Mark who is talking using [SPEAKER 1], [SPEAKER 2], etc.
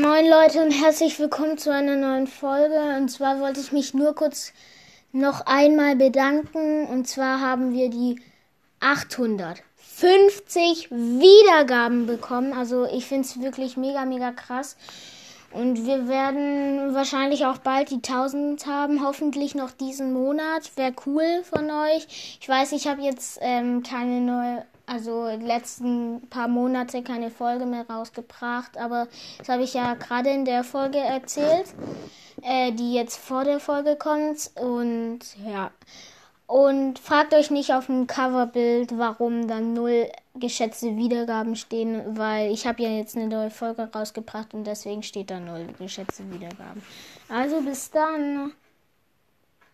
[SPEAKER 1] Moin Leute und herzlich willkommen zu einer neuen Folge. Und zwar wollte ich mich nur kurz noch einmal bedanken. Und zwar haben wir die 850 Wiedergaben bekommen. Also ich finde es wirklich mega, mega krass. Und wir werden wahrscheinlich auch bald die 1000 haben, hoffentlich noch diesen Monat. Wäre cool von euch. Ich weiß, ich habe jetzt ähm, keine neue, also letzten paar Monate keine Folge mehr rausgebracht, aber das habe ich ja gerade in der Folge erzählt, äh, die jetzt vor der Folge kommt. Und ja. Und fragt euch nicht auf dem Coverbild, warum dann null geschätzte Wiedergaben stehen, weil ich habe ja jetzt eine neue Folge rausgebracht und deswegen steht da null geschätzte Wiedergaben. Also bis dann.